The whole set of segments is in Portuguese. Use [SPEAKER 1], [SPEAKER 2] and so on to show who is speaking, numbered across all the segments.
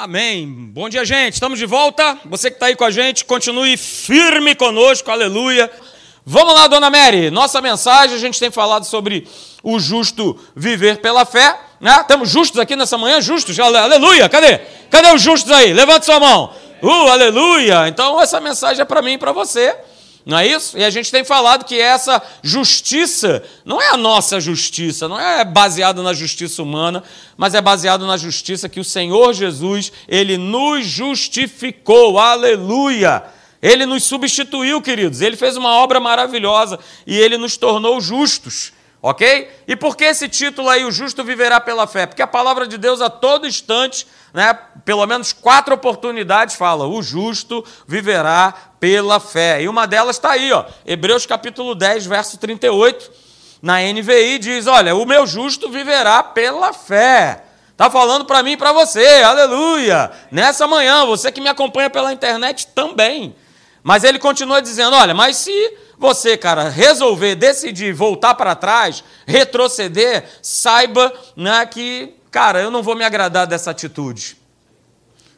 [SPEAKER 1] Amém. Bom dia, gente. Estamos de volta. Você que está aí com a gente, continue firme conosco. Aleluia. Vamos lá, dona Mary. Nossa mensagem, a gente tem falado sobre o justo viver pela fé. Né? Temos justos aqui nessa manhã? Justos? Aleluia. Cadê? Cadê os justos aí? Levante sua mão. Uh, aleluia. Então, essa mensagem é para mim e para você. Não é isso? E a gente tem falado que essa justiça não é a nossa justiça, não é baseada na justiça humana, mas é baseado na justiça que o Senhor Jesus, ele nos justificou. Aleluia! Ele nos substituiu, queridos. Ele fez uma obra maravilhosa e ele nos tornou justos. Ok? E por que esse título aí, o justo viverá pela fé? Porque a palavra de Deus a todo instante, né, pelo menos quatro oportunidades fala, o justo viverá pela fé. E uma delas está aí, ó, Hebreus capítulo 10, verso 38, na NVI diz, olha, o meu justo viverá pela fé. Está falando para mim e para você, aleluia! Nessa manhã, você que me acompanha pela internet também. Mas ele continua dizendo, olha, mas se você, cara, resolver, decidir voltar para trás, retroceder, saiba né, que, cara, eu não vou me agradar dessa atitude.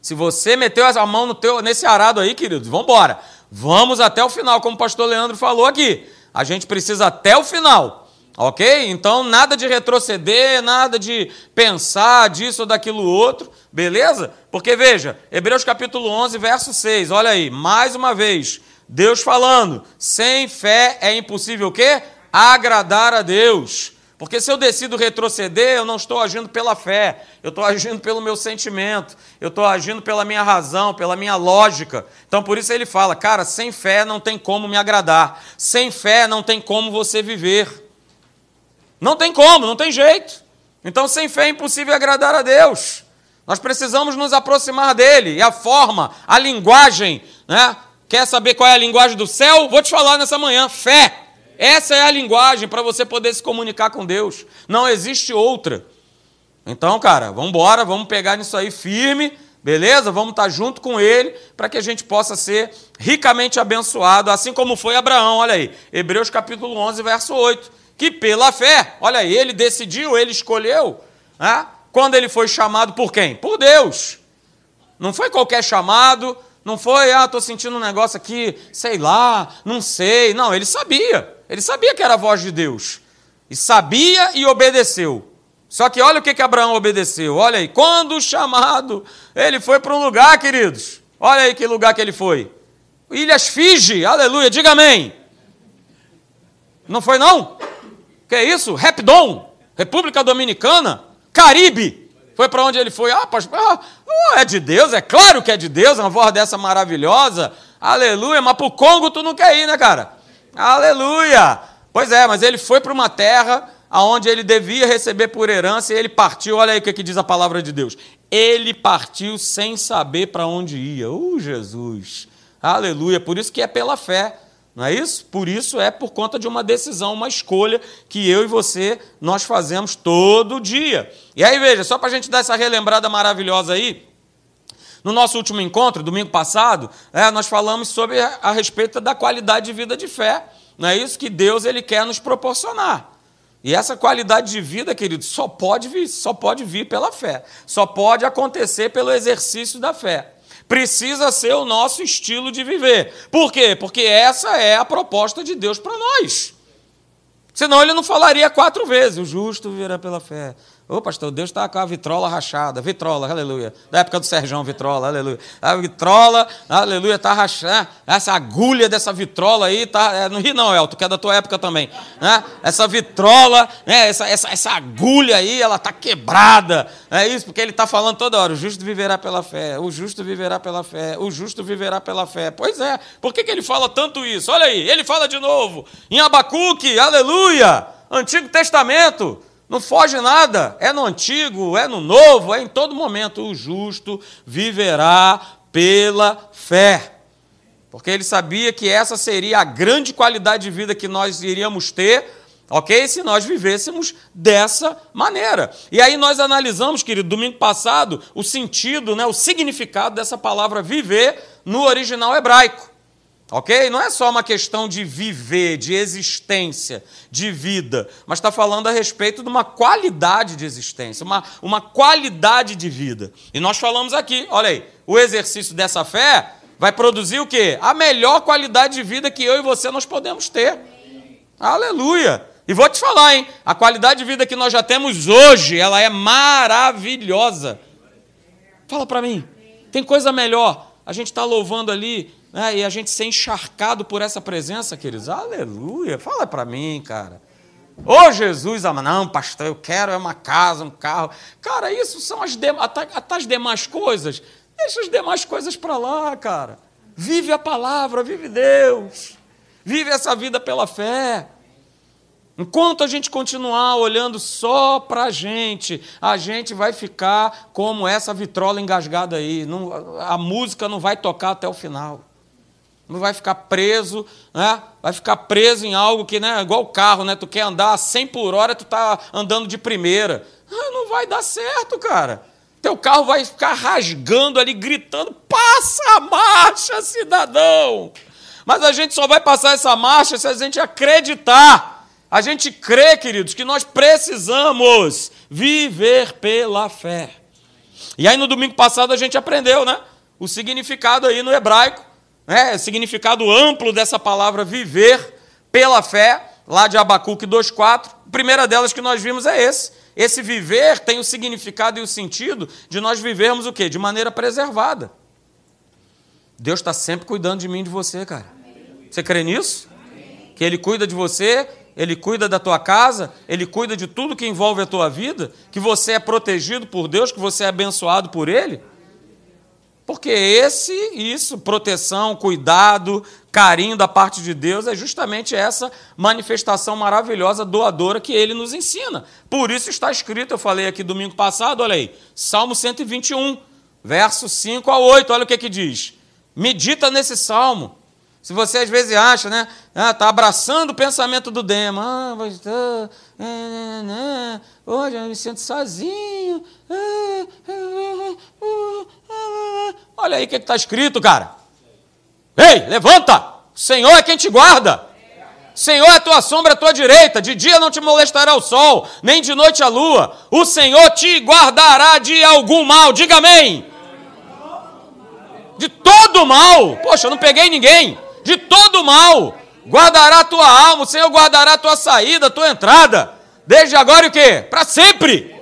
[SPEAKER 1] Se você meteu a mão no teu, nesse arado aí, queridos, vamos embora. Vamos até o final, como o pastor Leandro falou aqui. A gente precisa até o final. Ok? Então, nada de retroceder, nada de pensar disso ou daquilo outro, beleza? Porque veja, Hebreus capítulo 11, verso 6, olha aí, mais uma vez. Deus falando, sem fé é impossível o quê? Agradar a Deus. Porque se eu decido retroceder, eu não estou agindo pela fé, eu estou agindo pelo meu sentimento, eu estou agindo pela minha razão, pela minha lógica. Então por isso ele fala, cara, sem fé não tem como me agradar, sem fé não tem como você viver. Não tem como, não tem jeito. Então sem fé é impossível agradar a Deus. Nós precisamos nos aproximar dele, e a forma, a linguagem, né? Quer saber qual é a linguagem do céu? Vou te falar nessa manhã: fé. Essa é a linguagem para você poder se comunicar com Deus. Não existe outra. Então, cara, vamos embora, vamos pegar nisso aí firme, beleza? Vamos estar junto com ele para que a gente possa ser ricamente abençoado, assim como foi Abraão, olha aí. Hebreus capítulo 11, verso 8. Que pela fé, olha aí, ele decidiu, ele escolheu. Né? Quando ele foi chamado por quem? Por Deus. Não foi qualquer chamado, não foi, ah, estou sentindo um negócio aqui, sei lá, não sei. Não, ele sabia. Ele sabia que era a voz de Deus. E sabia e obedeceu. Só que olha o que, que Abraão obedeceu. Olha aí, quando chamado, ele foi para um lugar, queridos. Olha aí que lugar que ele foi. Ilhas Fiji, aleluia, diga amém. Não foi não? Que é isso? Repdon, República Dominicana, Caribe. Foi para onde ele foi? Ah, pastor, ah, é de Deus, é claro que é de Deus, uma voz dessa maravilhosa. Aleluia, mas para o Congo tu não quer ir, né, cara? Aleluia! Pois é, mas ele foi para uma terra aonde ele devia receber por herança e ele partiu. Olha aí o que, que diz a palavra de Deus. Ele partiu sem saber para onde ia. Uh, Jesus! Aleluia! Por isso que é pela fé. Não é isso? Por isso é por conta de uma decisão, uma escolha que eu e você nós fazemos todo dia. E aí, veja, só para a gente dar essa relembrada maravilhosa aí, no nosso último encontro, domingo passado, é, nós falamos sobre a, respeito da qualidade de vida de fé. Não é isso que Deus ele quer nos proporcionar. E essa qualidade de vida, querido, só pode vir, só pode vir pela fé. Só pode acontecer pelo exercício da fé precisa ser o nosso estilo de viver. Por quê? Porque essa é a proposta de Deus para nós. Senão ele não falaria quatro vezes: o justo viverá pela fé. Ô, pastor, Deus está com a vitrola rachada. Vitrola, aleluia. Da época do Serjão, vitrola, aleluia. A vitrola, aleluia, está rachada. Essa agulha dessa vitrola aí, tá, é, não ri não, Elton, que é da tua época também. Né? Essa vitrola, né, essa, essa, essa agulha aí, ela está quebrada. É isso, porque ele está falando toda hora, o justo viverá pela fé, o justo viverá pela fé, o justo viverá pela fé. Pois é, por que, que ele fala tanto isso? Olha aí, ele fala de novo, em Abacuque, aleluia, Antigo Testamento, não foge nada. É no antigo, é no novo, é em todo momento. O justo viverá pela fé. Porque ele sabia que essa seria a grande qualidade de vida que nós iríamos ter, ok? Se nós vivêssemos dessa maneira. E aí nós analisamos, querido, domingo passado, o sentido, né, o significado dessa palavra viver no original hebraico. Ok? Não é só uma questão de viver, de existência, de vida, mas está falando a respeito de uma qualidade de existência, uma, uma qualidade de vida. E nós falamos aqui, olha aí, o exercício dessa fé vai produzir o quê? A melhor qualidade de vida que eu e você nós podemos ter. Aleluia! E vou te falar, hein? A qualidade de vida que nós já temos hoje, ela é maravilhosa. Fala para mim, tem coisa melhor? A gente está louvando ali né, e a gente ser encharcado por essa presença, queridos. Aleluia! Fala para mim, cara. Ô oh, Jesus, não, pastor, eu quero é uma casa, um carro. Cara, isso são as, de, até, até as demais coisas. Deixa as demais coisas para lá, cara. Vive a palavra, vive Deus. Vive essa vida pela fé. Enquanto a gente continuar olhando só para a gente, a gente vai ficar como essa vitrola engasgada aí. Não, a música não vai tocar até o final. Não vai ficar preso, né? vai ficar preso em algo que, né, igual o carro, né? tu quer andar a 100 por hora, tu está andando de primeira. Ah, não vai dar certo, cara. Teu carro vai ficar rasgando ali, gritando: passa a marcha, cidadão! Mas a gente só vai passar essa marcha se a gente acreditar a gente crê, queridos, que nós precisamos viver pela fé. E aí no domingo passado a gente aprendeu, né? O significado aí no hebraico, né? Significado amplo dessa palavra viver pela fé, lá de Abacuque 2,4. A primeira delas que nós vimos é esse. Esse viver tem o significado e o sentido de nós vivermos o quê? De maneira preservada. Deus está sempre cuidando de mim e de você, cara. Você crê nisso? Que Ele cuida de você ele cuida da tua casa, ele cuida de tudo que envolve a tua vida, que você é protegido por Deus, que você é abençoado por Ele. Porque esse, isso, proteção, cuidado, carinho da parte de Deus é justamente essa manifestação maravilhosa, doadora que ele nos ensina. Por isso está escrito, eu falei aqui domingo passado, olha aí, Salmo 121, verso 5 a 8, olha o que que diz. Medita nesse salmo se você às vezes acha, né? Ah, tá abraçando o pensamento do Dema. Ah, mas é, é, é, hoje eu me sinto sozinho. Olha aí o que está escrito, cara. Ei, levanta! O Senhor é quem te guarda. Senhor é a tua sombra à tua direita, de dia não te molestará o sol, nem de noite a lua. O Senhor te guardará de algum mal. Diga amém. De todo mal. Poxa, eu não peguei ninguém de todo mal. Guardará a tua alma, o Senhor guardará a tua saída, a tua entrada. Desde agora e o quê? Para sempre.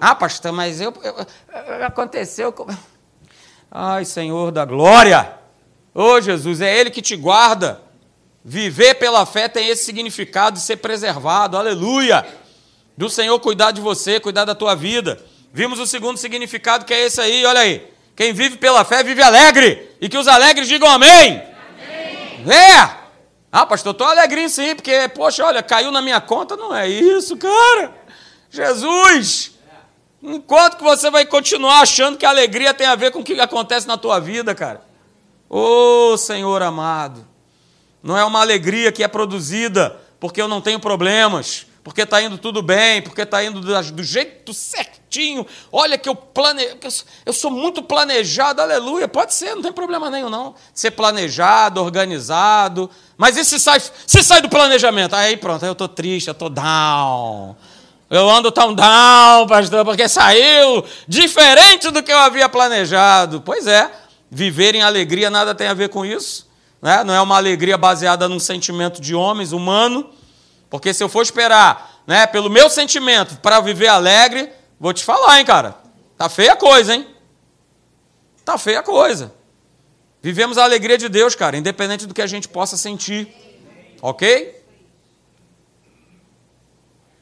[SPEAKER 1] Ah, pastor, mas eu, eu, aconteceu. Ai, Senhor da glória. Ô oh, Jesus, é Ele que te guarda. Viver pela fé tem esse significado de ser preservado. Aleluia. Do Senhor cuidar de você, cuidar da tua vida. Vimos o segundo significado que é esse aí, olha aí. Quem vive pela fé vive alegre. E que os alegres digam amém. É! Ah, pastor, estou alegrinho sim, porque, poxa, olha, caiu na minha conta. Não é isso, cara. Jesus! Enquanto que você vai continuar achando que a alegria tem a ver com o que acontece na tua vida, cara. Ô oh, Senhor amado, não é uma alegria que é produzida porque eu não tenho problemas, porque está indo tudo bem, porque está indo do jeito certinho. Olha que eu planejo, eu sou muito planejado, aleluia. Pode ser, não tem problema nenhum, não. Ser planejado, organizado. Mas e se sai, se sai do planejamento? Aí pronto, aí eu estou triste, eu estou down. Eu ando tão down, pastor, porque saiu diferente do que eu havia planejado. Pois é, viver em alegria nada tem a ver com isso. Né? Não é uma alegria baseada num sentimento de homens, humano porque se eu for esperar, né, pelo meu sentimento para viver alegre, vou te falar, hein, cara. Tá feia a coisa, hein? Tá feia a coisa. Vivemos a alegria de Deus, cara, independente do que a gente possa sentir. OK?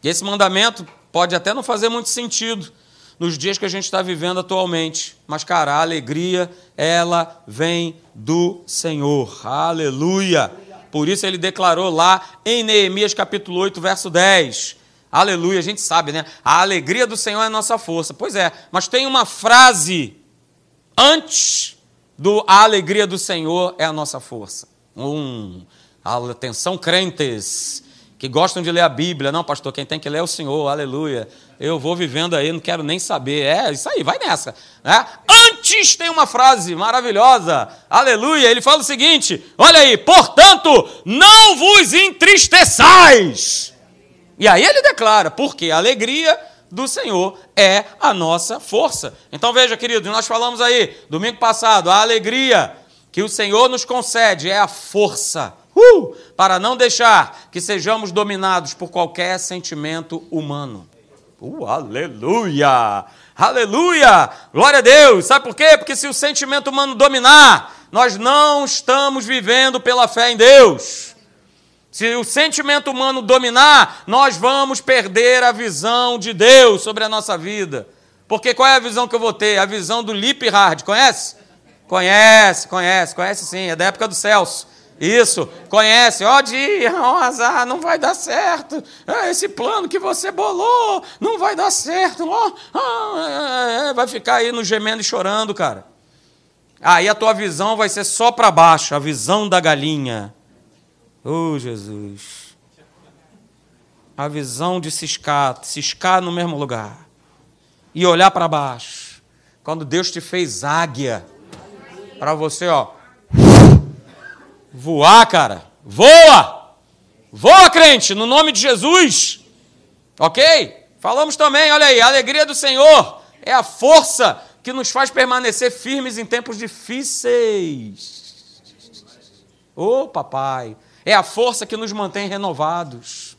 [SPEAKER 1] E esse mandamento pode até não fazer muito sentido nos dias que a gente está vivendo atualmente. Mas, cara, a alegria, ela vem do Senhor. Aleluia! Por isso ele declarou lá em Neemias capítulo 8, verso 10. Aleluia, a gente sabe, né? A alegria do Senhor é nossa força. Pois é, mas tem uma frase antes do a alegria do Senhor é a nossa força. Um, atenção crentes que gostam de ler a Bíblia. Não, pastor, quem tem que ler é o Senhor, aleluia. Eu vou vivendo aí, não quero nem saber. É, isso aí, vai nessa. Né? Antes tem uma frase maravilhosa, aleluia. Ele fala o seguinte: olha aí, portanto, não vos entristeçais. E aí ele declara, porque a alegria do Senhor é a nossa força. Então veja, queridos, nós falamos aí, domingo passado, a alegria que o Senhor nos concede é a força uh, para não deixar que sejamos dominados por qualquer sentimento humano. Uh, aleluia! Aleluia! Glória a Deus! Sabe por quê? Porque se o sentimento humano dominar, nós não estamos vivendo pela fé em Deus. Se o sentimento humano dominar, nós vamos perder a visão de Deus sobre a nossa vida. Porque qual é a visão que eu vou ter? A visão do Lip Hard, conhece? Conhece, conhece, conhece sim, é da época do Celso. Isso, conhece, ó dia, ó azar, não vai dar certo. É, esse plano que você bolou não vai dar certo. Oh, é, vai ficar aí no gemendo e chorando, cara. Aí a tua visão vai ser só para baixo, a visão da galinha. Oh, Jesus. A visão de ciscar, ciscar no mesmo lugar. E olhar para baixo. Quando Deus te fez águia, para você, ó, Voar, cara. Voa! Voa, crente, no nome de Jesus. Ok? Falamos também, olha aí, a alegria do Senhor é a força que nos faz permanecer firmes em tempos difíceis. Ô, oh, papai, é a força que nos mantém renovados.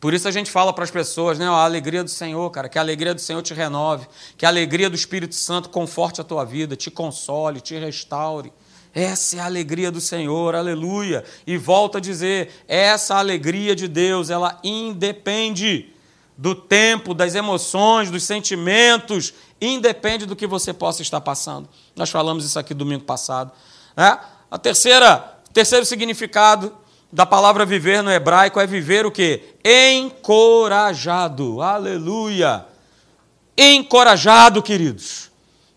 [SPEAKER 1] Por isso a gente fala para as pessoas, né? A alegria do Senhor, cara, que a alegria do Senhor te renove, que a alegria do Espírito Santo conforte a tua vida, te console, te restaure. Essa é a alegria do Senhor, aleluia. E volta a dizer: essa alegria de Deus, ela independe do tempo, das emoções, dos sentimentos, independe do que você possa estar passando. Nós falamos isso aqui domingo passado. Né? A terceira, terceiro significado da palavra viver no hebraico é viver o quê? Encorajado. Aleluia. Encorajado, queridos.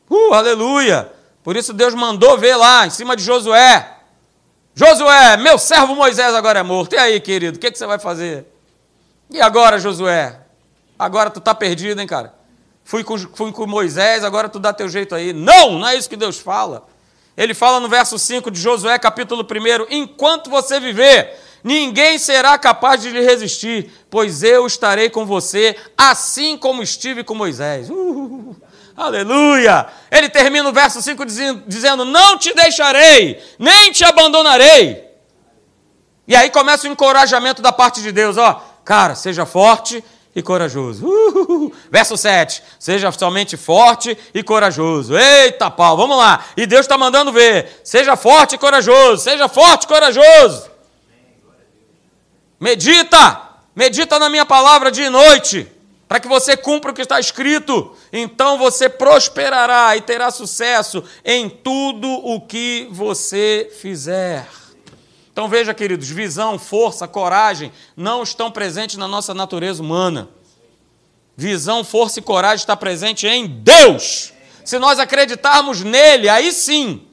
[SPEAKER 1] Uh, aleluia. Por isso Deus mandou ver lá, em cima de Josué. Josué, meu servo Moisés agora é morto. E aí, querido, o que, que você vai fazer? E agora, Josué? Agora tu tá perdido, hein, cara? Fui com, fui com Moisés, agora tu dá teu jeito aí. Não, não é isso que Deus fala. Ele fala no verso 5 de Josué, capítulo 1: Enquanto você viver, ninguém será capaz de lhe resistir, pois eu estarei com você, assim como estive com Moisés. Uh, Aleluia! Ele termina o verso 5 dizendo: Não te deixarei, nem te abandonarei. E aí começa o encorajamento da parte de Deus: Ó, cara, seja forte e corajoso. Verso 7: Seja somente forte e corajoso. Eita pau, vamos lá. E Deus está mandando ver: Seja forte e corajoso, seja forte e corajoso. Medita, medita na minha palavra dia e noite para que você cumpra o que está escrito. Então você prosperará e terá sucesso em tudo o que você fizer. Então veja, queridos, visão, força, coragem não estão presentes na nossa natureza humana. Visão, força e coragem está presente em Deus. Se nós acreditarmos nele, aí sim.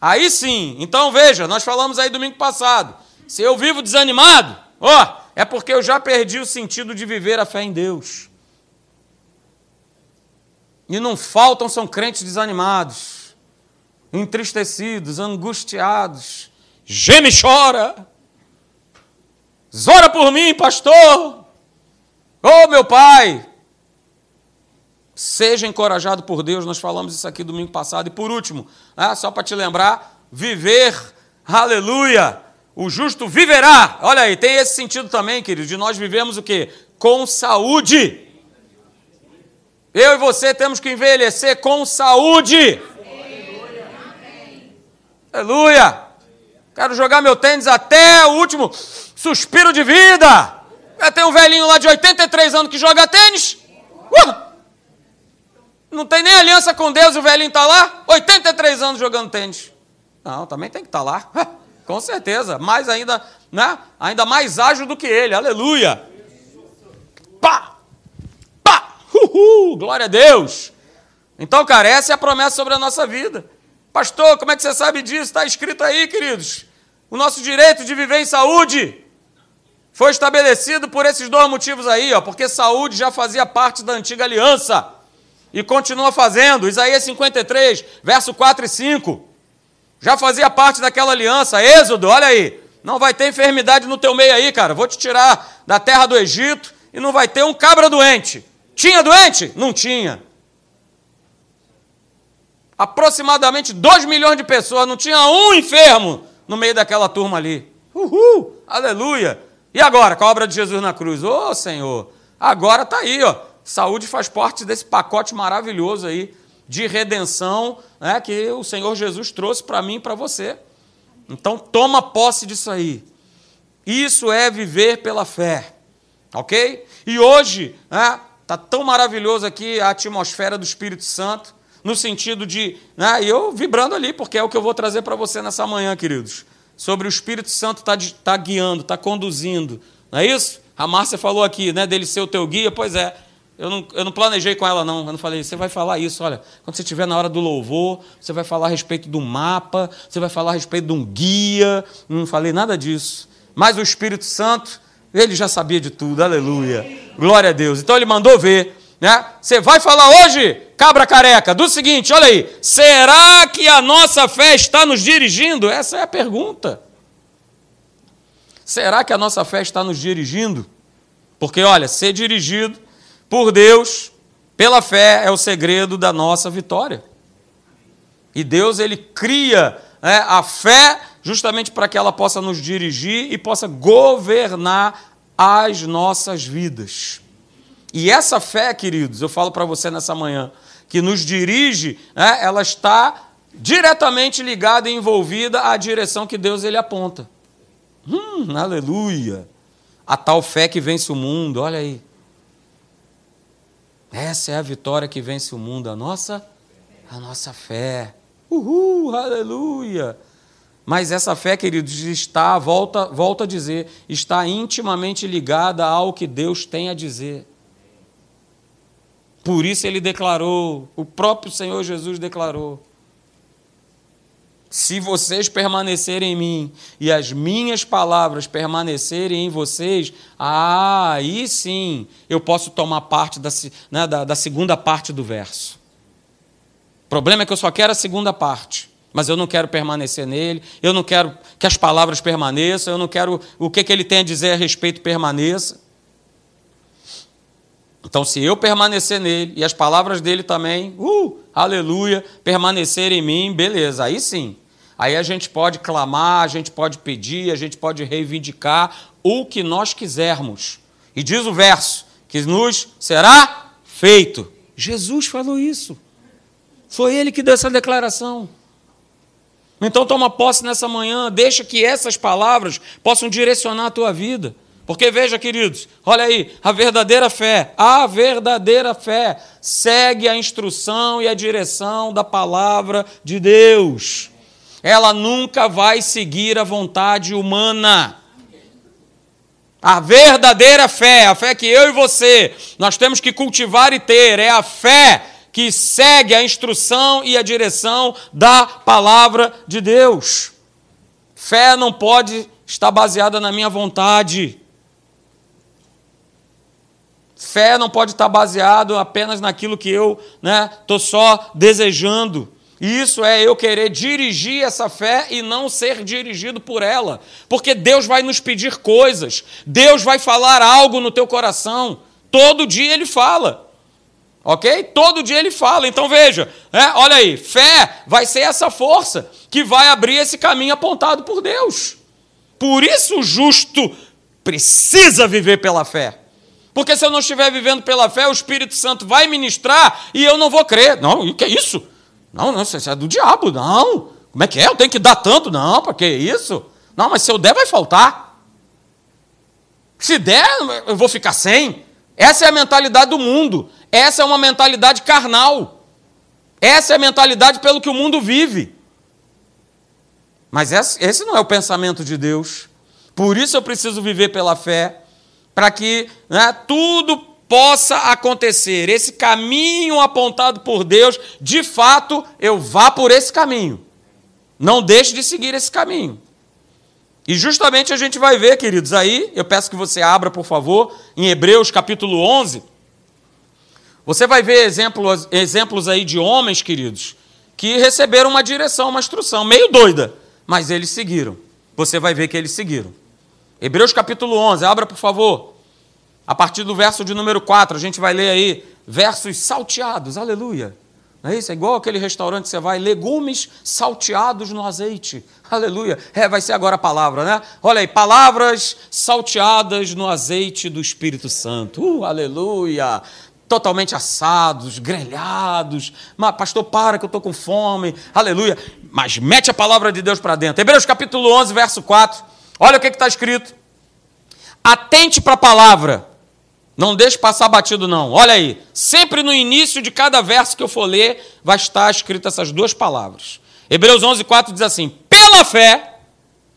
[SPEAKER 1] Aí sim. Então veja, nós falamos aí domingo passado. Se eu vivo desanimado, ó, é porque eu já perdi o sentido de viver a fé em Deus. E não faltam são crentes desanimados, entristecidos, angustiados. Geme e chora. Zora por mim, pastor. Oh, meu pai. Seja encorajado por Deus, nós falamos isso aqui domingo passado. E por último, né, só para te lembrar, viver, aleluia, o justo viverá. Olha aí, tem esse sentido também, querido, de nós vivemos o quê? Com saúde. Eu e você temos que envelhecer com saúde. Aleluia. Quero jogar meu tênis até o último suspiro de vida. Tem um velhinho lá de 83 anos que joga tênis. Uh! Não tem nem aliança com Deus o velhinho está lá. 83 anos jogando tênis. Não, também tem que estar tá lá. Com certeza, mais ainda, né? Ainda mais ágil do que ele. Aleluia. Pá! Pá! Uhul! Glória a Deus. Então, cara, essa é a promessa sobre a nossa vida. Pastor, como é que você sabe disso? Está escrito aí, queridos. O nosso direito de viver em saúde. Foi estabelecido por esses dois motivos aí, ó, porque saúde já fazia parte da antiga aliança e continua fazendo. Isaías 53, verso 4 e 5. Já fazia parte daquela aliança. Êxodo, olha aí. Não vai ter enfermidade no teu meio aí, cara. Vou te tirar da terra do Egito e não vai ter um cabra doente. Tinha doente? Não tinha. Aproximadamente 2 milhões de pessoas, não tinha um enfermo no meio daquela turma ali. Uhul! Aleluia! E agora, com a obra de Jesus na cruz? Ô oh, Senhor, agora está aí, ó. Saúde faz parte desse pacote maravilhoso aí de redenção né, que o Senhor Jesus trouxe para mim e para você. Então, toma posse disso aí. Isso é viver pela fé, ok? E hoje, né, tá tão maravilhoso aqui a atmosfera do Espírito Santo, no sentido de, né, eu vibrando ali, porque é o que eu vou trazer para você nessa manhã, queridos, sobre o Espírito Santo tá, tá guiando, tá conduzindo, não é isso? A Márcia falou aqui, né, dele ser o teu guia, pois é. Eu não, eu não planejei com ela, não. Eu não falei, você vai falar isso, olha, quando você estiver na hora do louvor, você vai falar a respeito do mapa, você vai falar a respeito de um guia. Não falei nada disso. Mas o Espírito Santo, ele já sabia de tudo, aleluia. Glória a Deus. Então ele mandou ver. Né? Você vai falar hoje, cabra careca, do seguinte: olha aí, será que a nossa fé está nos dirigindo? Essa é a pergunta. Será que a nossa fé está nos dirigindo? Porque, olha, ser dirigido por Deus, pela fé, é o segredo da nossa vitória. E Deus, ele cria né, a fé justamente para que ela possa nos dirigir e possa governar as nossas vidas. E essa fé, queridos, eu falo para você nessa manhã, que nos dirige, né, ela está diretamente ligada e envolvida à direção que Deus ele aponta. Hum, aleluia! A tal fé que vence o mundo, olha aí. Essa é a vitória que vence o mundo, a nossa, a nossa fé. Uhul, aleluia! Mas essa fé, queridos, está, volta, volta a dizer, está intimamente ligada ao que Deus tem a dizer. Por isso ele declarou, o próprio Senhor Jesus declarou: se vocês permanecerem em mim e as minhas palavras permanecerem em vocês, ah, aí sim eu posso tomar parte da, né, da, da segunda parte do verso. O problema é que eu só quero a segunda parte, mas eu não quero permanecer nele, eu não quero que as palavras permaneçam, eu não quero o que, que ele tem a dizer a respeito permaneça. Então, se eu permanecer nele e as palavras dele também, uh, aleluia, permanecer em mim, beleza, aí sim. Aí a gente pode clamar, a gente pode pedir, a gente pode reivindicar o que nós quisermos. E diz o verso: que nos será feito. Jesus falou isso. Foi ele que deu essa declaração. Então toma posse nessa manhã, deixa que essas palavras possam direcionar a tua vida. Porque veja, queridos, olha aí, a verdadeira fé, a verdadeira fé segue a instrução e a direção da palavra de Deus. Ela nunca vai seguir a vontade humana. A verdadeira fé, a fé que eu e você nós temos que cultivar e ter, é a fé que segue a instrução e a direção da palavra de Deus. Fé não pode estar baseada na minha vontade. Fé não pode estar baseado apenas naquilo que eu né, só desejando. Isso é eu querer dirigir essa fé e não ser dirigido por ela. Porque Deus vai nos pedir coisas, Deus vai falar algo no teu coração. Todo dia Ele fala. Ok? Todo dia Ele fala. Então veja, é, olha aí, fé vai ser essa força que vai abrir esse caminho apontado por Deus. Por isso o justo precisa viver pela fé. Porque se eu não estiver vivendo pela fé, o Espírito Santo vai ministrar e eu não vou crer. Não, o que é isso? Não, não, isso é do diabo, não. Como é que é? Eu tenho que dar tanto? Não, para que isso? Não, mas se eu der, vai faltar. Se der, eu vou ficar sem. Essa é a mentalidade do mundo. Essa é uma mentalidade carnal. Essa é a mentalidade pelo que o mundo vive. Mas esse não é o pensamento de Deus. Por isso eu preciso viver pela fé para que né, tudo possa acontecer, esse caminho apontado por Deus, de fato, eu vá por esse caminho. Não deixe de seguir esse caminho. E justamente a gente vai ver, queridos, aí, eu peço que você abra, por favor, em Hebreus capítulo 11. Você vai ver exemplos, exemplos aí de homens, queridos, que receberam uma direção, uma instrução, meio doida, mas eles seguiram. Você vai ver que eles seguiram. Hebreus capítulo 11, abra, por favor. A partir do verso de número 4, a gente vai ler aí versos salteados, aleluia. Não é isso? É igual aquele restaurante que você vai, legumes salteados no azeite. Aleluia. É, vai ser agora a palavra, né? Olha aí, palavras salteadas no azeite do Espírito Santo. Uh, aleluia. Totalmente assados, grelhados. Mas, pastor, para que eu estou com fome. Aleluia. Mas mete a palavra de Deus para dentro. Hebreus capítulo 11, verso 4. Olha o que está escrito. Atente para a palavra não deixe passar batido, não. Olha aí. Sempre no início de cada verso que eu for ler, vai estar escrito essas duas palavras. Hebreus 11, 4 diz assim: Pela fé,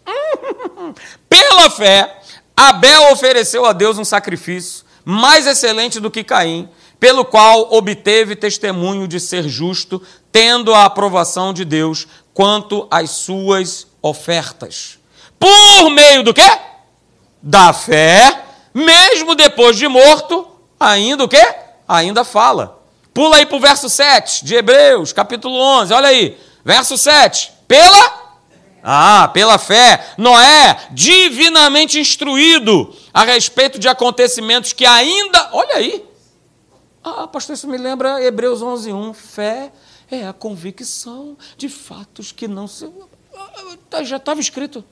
[SPEAKER 1] pela fé, Abel ofereceu a Deus um sacrifício mais excelente do que Caim, pelo qual obteve testemunho de ser justo, tendo a aprovação de Deus quanto às suas ofertas. Por meio do quê? Da fé mesmo depois de morto, ainda o quê? Ainda fala. Pula aí para o verso 7 de Hebreus, capítulo 11, olha aí. Verso 7. Pela ah, pela fé, Noé, divinamente instruído a respeito de acontecimentos que ainda. Olha aí. Ah, pastor, isso me lembra Hebreus 11, 1. Fé é a convicção de fatos que não se. Ah, já estava escrito.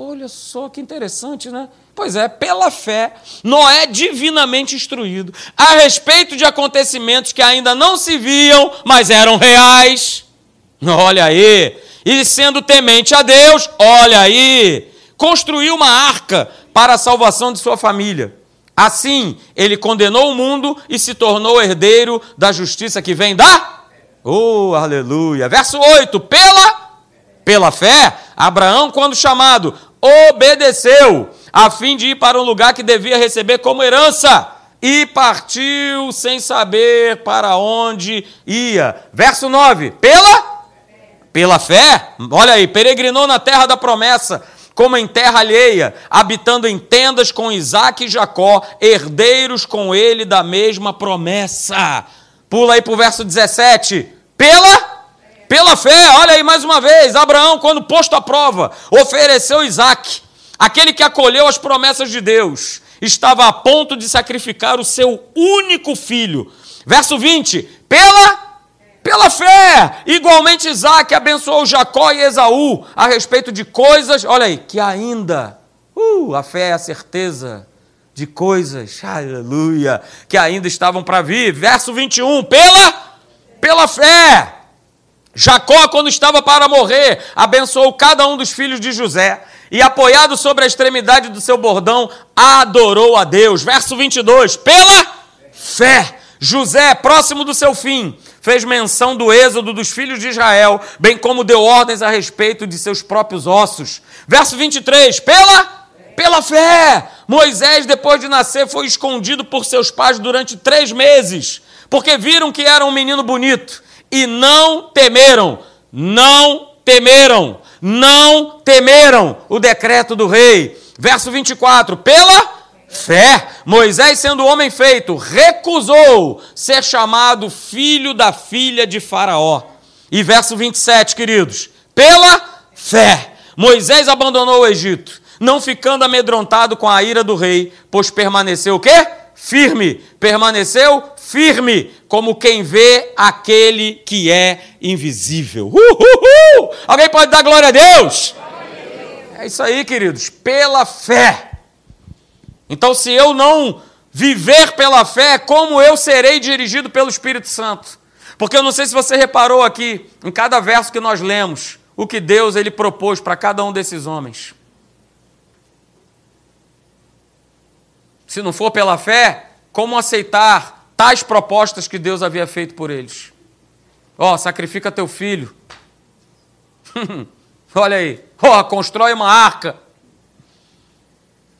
[SPEAKER 1] Olha só que interessante, né? Pois é, pela fé, Noé divinamente instruído a respeito de acontecimentos que ainda não se viam, mas eram reais. Olha aí. E sendo temente a Deus, olha aí, construiu uma arca para a salvação de sua família. Assim, ele condenou o mundo e se tornou herdeiro da justiça que vem da. Oh, aleluia. Verso 8: pela pela fé, Abraão, quando chamado, obedeceu, a fim de ir para um lugar que devia receber como herança, e partiu sem saber para onde ia. Verso 9: pela pela fé, olha aí, peregrinou na terra da promessa, como em terra alheia, habitando em tendas com Isaac e Jacó, herdeiros com ele da mesma promessa. Pula aí para o verso 17. Pela pela fé, olha aí mais uma vez, Abraão, quando posto à prova, ofereceu Isaac, aquele que acolheu as promessas de Deus, estava a ponto de sacrificar o seu único filho. Verso 20: pela pela fé, igualmente Isaac abençoou Jacó e Esaú a respeito de coisas, olha aí, que ainda, uh, a fé é a certeza de coisas, aleluia, que ainda estavam para vir. Verso 21, pela, pela fé, Jacó, quando estava para morrer, abençoou cada um dos filhos de José e, apoiado sobre a extremidade do seu bordão, adorou a Deus. Verso 22. Pela fé, José, próximo do seu fim, fez menção do êxodo dos filhos de Israel, bem como deu ordens a respeito de seus próprios ossos. Verso 23. Pela pela fé, Moisés, depois de nascer, foi escondido por seus pais durante três meses, porque viram que era um menino bonito e não temeram, não temeram, não temeram o decreto do rei. Verso 24: pela fé, Moisés, sendo homem feito, recusou ser chamado filho da filha de Faraó. E verso 27, queridos: pela fé, Moisés abandonou o Egito, não ficando amedrontado com a ira do rei, pois permaneceu o quê? Firme, permaneceu firme, como quem vê aquele que é invisível. Uhul! Alguém pode dar glória a Deus? É isso aí, queridos, pela fé. Então, se eu não viver pela fé, como eu serei dirigido pelo Espírito Santo? Porque eu não sei se você reparou aqui, em cada verso que nós lemos, o que Deus ele propôs para cada um desses homens. Se não for pela fé, como aceitar tais propostas que Deus havia feito por eles. Ó, oh, sacrifica teu filho. Olha aí. Ó, oh, constrói uma arca.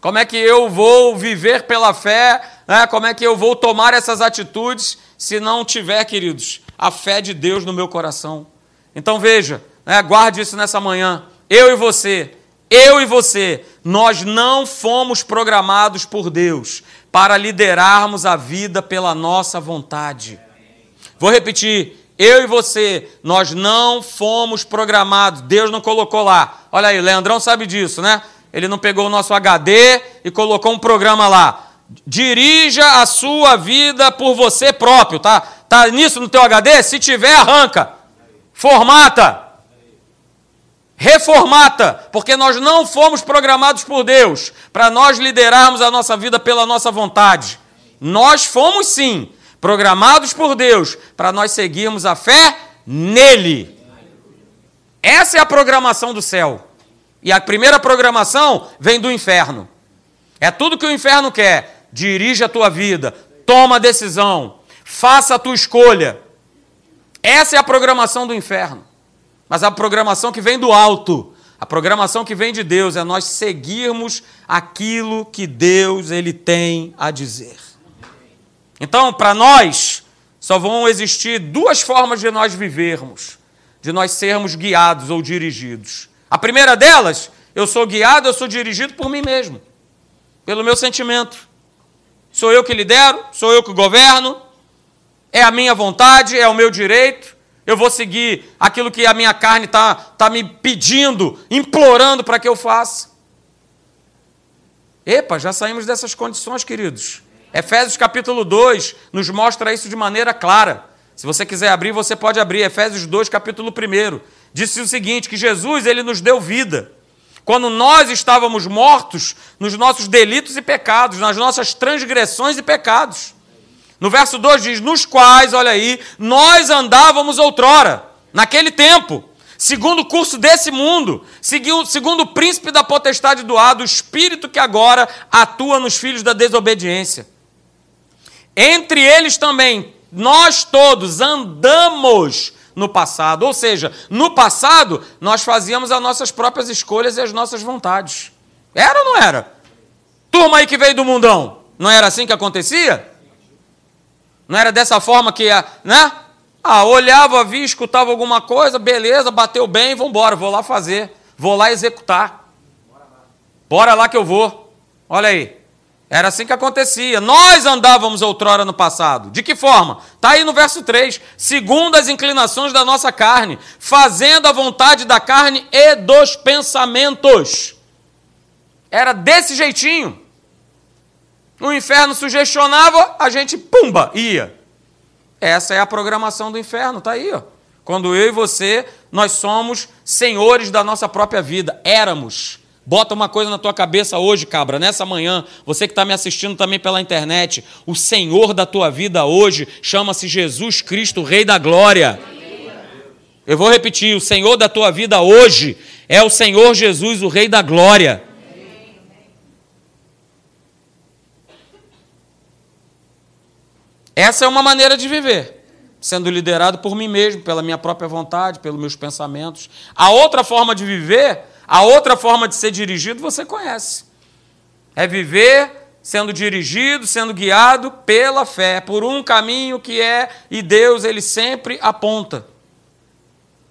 [SPEAKER 1] Como é que eu vou viver pela fé? Né? Como é que eu vou tomar essas atitudes se não tiver, queridos, a fé de Deus no meu coração? Então veja, né? guarde isso nessa manhã. Eu e você eu e você, nós não fomos programados por Deus para liderarmos a vida pela nossa vontade. Vou repetir. Eu e você, nós não fomos programados. Deus não colocou lá. Olha aí, o Leandrão sabe disso, né? Ele não pegou o nosso HD e colocou um programa lá. Dirija a sua vida por você próprio, tá? Tá nisso no teu HD? Se tiver, arranca. Formata. Reformata, porque nós não fomos programados por Deus para nós liderarmos a nossa vida pela nossa vontade. Nós fomos sim programados por Deus para nós seguirmos a fé nele. Essa é a programação do céu. E a primeira programação vem do inferno. É tudo que o inferno quer. Dirige a tua vida, toma a decisão, faça a tua escolha. Essa é a programação do inferno. Mas a programação que vem do alto, a programação que vem de Deus é nós seguirmos aquilo que Deus ele tem a dizer. Então, para nós, só vão existir duas formas de nós vivermos, de nós sermos guiados ou dirigidos. A primeira delas, eu sou guiado, eu sou dirigido por mim mesmo, pelo meu sentimento. Sou eu que lidero, sou eu que governo, é a minha vontade, é o meu direito eu vou seguir aquilo que a minha carne está tá me pedindo, implorando para que eu faça. Epa, já saímos dessas condições, queridos. Efésios capítulo 2 nos mostra isso de maneira clara. Se você quiser abrir, você pode abrir. Efésios 2, capítulo 1. Disse o seguinte: que Jesus ele nos deu vida. Quando nós estávamos mortos nos nossos delitos e pecados, nas nossas transgressões e pecados. No verso 2 diz: Nos quais, olha aí, nós andávamos outrora, naquele tempo, segundo o curso desse mundo, segundo o príncipe da potestade do ar, do espírito que agora atua nos filhos da desobediência. Entre eles também, nós todos andamos no passado, ou seja, no passado nós fazíamos as nossas próprias escolhas e as nossas vontades. Era ou não era? Turma aí que veio do mundão, não era assim que acontecia? Não era dessa forma que, né? Ah, olhava, via, escutava alguma coisa, beleza, bateu bem, vamos embora, vou lá fazer, vou lá executar. Bora lá que eu vou. Olha aí. Era assim que acontecia. Nós andávamos outrora no passado. De que forma? Está aí no verso 3. Segundo as inclinações da nossa carne, fazendo a vontade da carne e dos pensamentos. Era desse jeitinho. O inferno sugestionava, a gente, pumba, ia. Essa é a programação do inferno, tá aí, ó. Quando eu e você, nós somos senhores da nossa própria vida, éramos. Bota uma coisa na tua cabeça hoje, cabra, nessa manhã, você que está me assistindo também pela internet, o Senhor da tua vida hoje chama-se Jesus Cristo, Rei da Glória. Eu vou repetir: o Senhor da tua vida hoje é o Senhor Jesus, o Rei da Glória. Essa é uma maneira de viver, sendo liderado por mim mesmo, pela minha própria vontade, pelos meus pensamentos. A outra forma de viver, a outra forma de ser dirigido, você conhece. É viver sendo dirigido, sendo guiado pela fé, por um caminho que é, e Deus ele sempre aponta.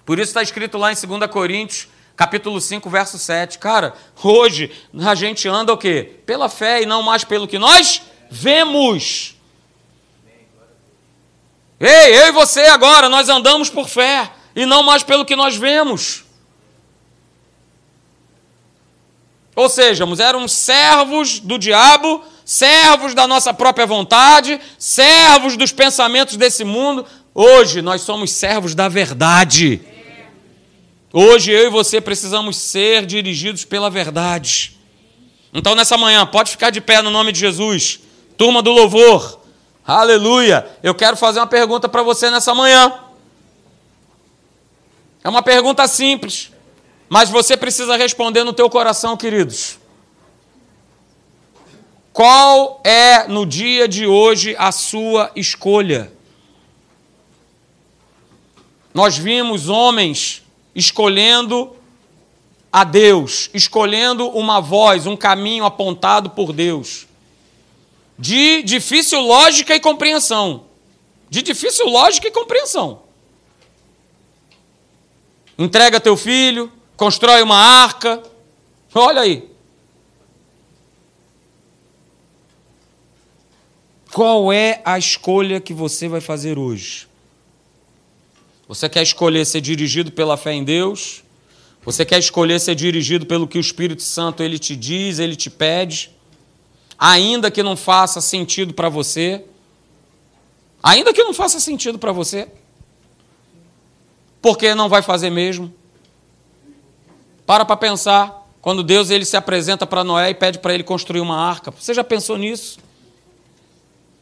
[SPEAKER 1] Por isso está escrito lá em 2 Coríntios, capítulo 5, verso 7. Cara, hoje a gente anda o quê? Pela fé e não mais pelo que nós vemos. Ei, eu e você agora, nós andamos por fé e não mais pelo que nós vemos. Ou seja, éramos servos do diabo, servos da nossa própria vontade, servos dos pensamentos desse mundo. Hoje nós somos servos da verdade. Hoje eu e você precisamos ser dirigidos pela verdade. Então, nessa manhã, pode ficar de pé no nome de Jesus. Turma do louvor. Aleluia! Eu quero fazer uma pergunta para você nessa manhã. É uma pergunta simples, mas você precisa responder no teu coração, queridos. Qual é no dia de hoje a sua escolha? Nós vimos homens escolhendo a Deus, escolhendo uma voz, um caminho apontado por Deus de difícil lógica e compreensão. De difícil lógica e compreensão. Entrega teu filho, constrói uma arca, Olha aí. Qual é a escolha que você vai fazer hoje? Você quer escolher ser dirigido pela fé em Deus? Você quer escolher ser dirigido pelo que o Espírito Santo ele te diz, ele te pede? Ainda que não faça sentido para você? Ainda que não faça sentido para você? Porque não vai fazer mesmo? Para para pensar. Quando Deus ele se apresenta para Noé e pede para ele construir uma arca. Você já pensou nisso?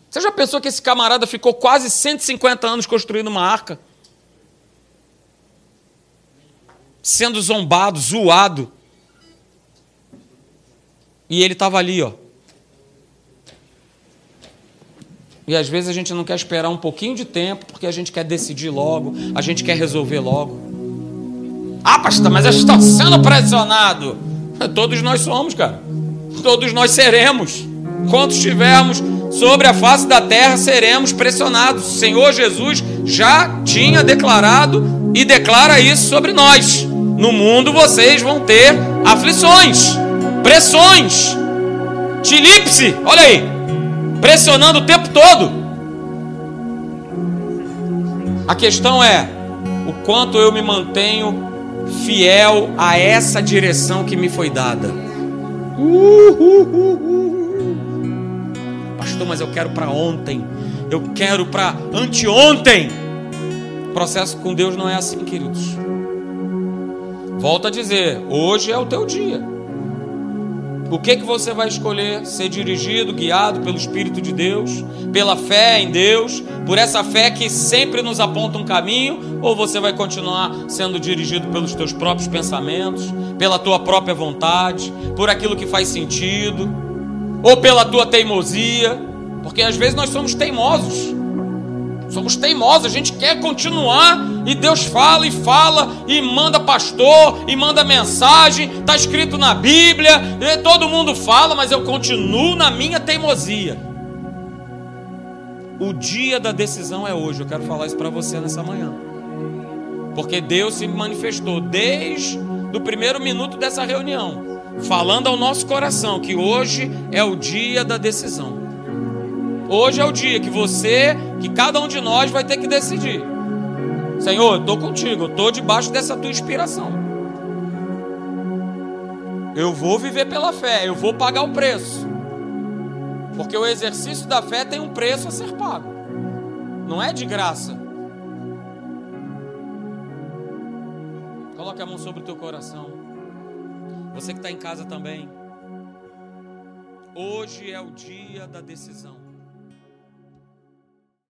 [SPEAKER 1] Você já pensou que esse camarada ficou quase 150 anos construindo uma arca? Sendo zombado, zoado. E ele estava ali, ó. E às vezes a gente não quer esperar um pouquinho de tempo, porque a gente quer decidir logo, a gente quer resolver logo. Ah, pastor, mas eu estou sendo pressionado. Todos nós somos, cara. Todos nós seremos. Quantos tivermos sobre a face da terra, seremos pressionados. O Senhor Jesus já tinha declarado e declara isso sobre nós. No mundo vocês vão ter aflições, pressões, tilipse, olha aí, pressionando o tempo todo. A questão é o quanto eu me mantenho fiel a essa direção que me foi dada. Pastor, mas eu quero para ontem. Eu quero para anteontem. O processo com Deus não é assim, queridos. Volto a dizer, hoje é o teu dia. O que que você vai escolher? Ser dirigido, guiado pelo Espírito de Deus, pela fé em Deus, por essa fé que sempre nos aponta um caminho, ou você vai continuar sendo dirigido pelos teus próprios pensamentos, pela tua própria vontade, por aquilo que faz sentido, ou pela tua teimosia? Porque às vezes nós somos teimosos. Somos teimosos, a gente quer continuar e Deus fala e fala e manda pastor e manda mensagem, está escrito na Bíblia, todo mundo fala, mas eu continuo na minha teimosia. O dia da decisão é hoje, eu quero falar isso para você nessa manhã. Porque Deus se manifestou desde o primeiro minuto dessa reunião, falando ao nosso coração que hoje é o dia da decisão. Hoje é o dia que você, que cada um de nós vai ter que decidir. Senhor, eu estou contigo, eu estou debaixo dessa tua inspiração. Eu vou viver pela fé, eu vou pagar o preço. Porque o exercício da fé tem um preço a ser pago. Não é de graça. Coloque a mão sobre o teu coração. Você que está em casa também. Hoje é o dia da decisão.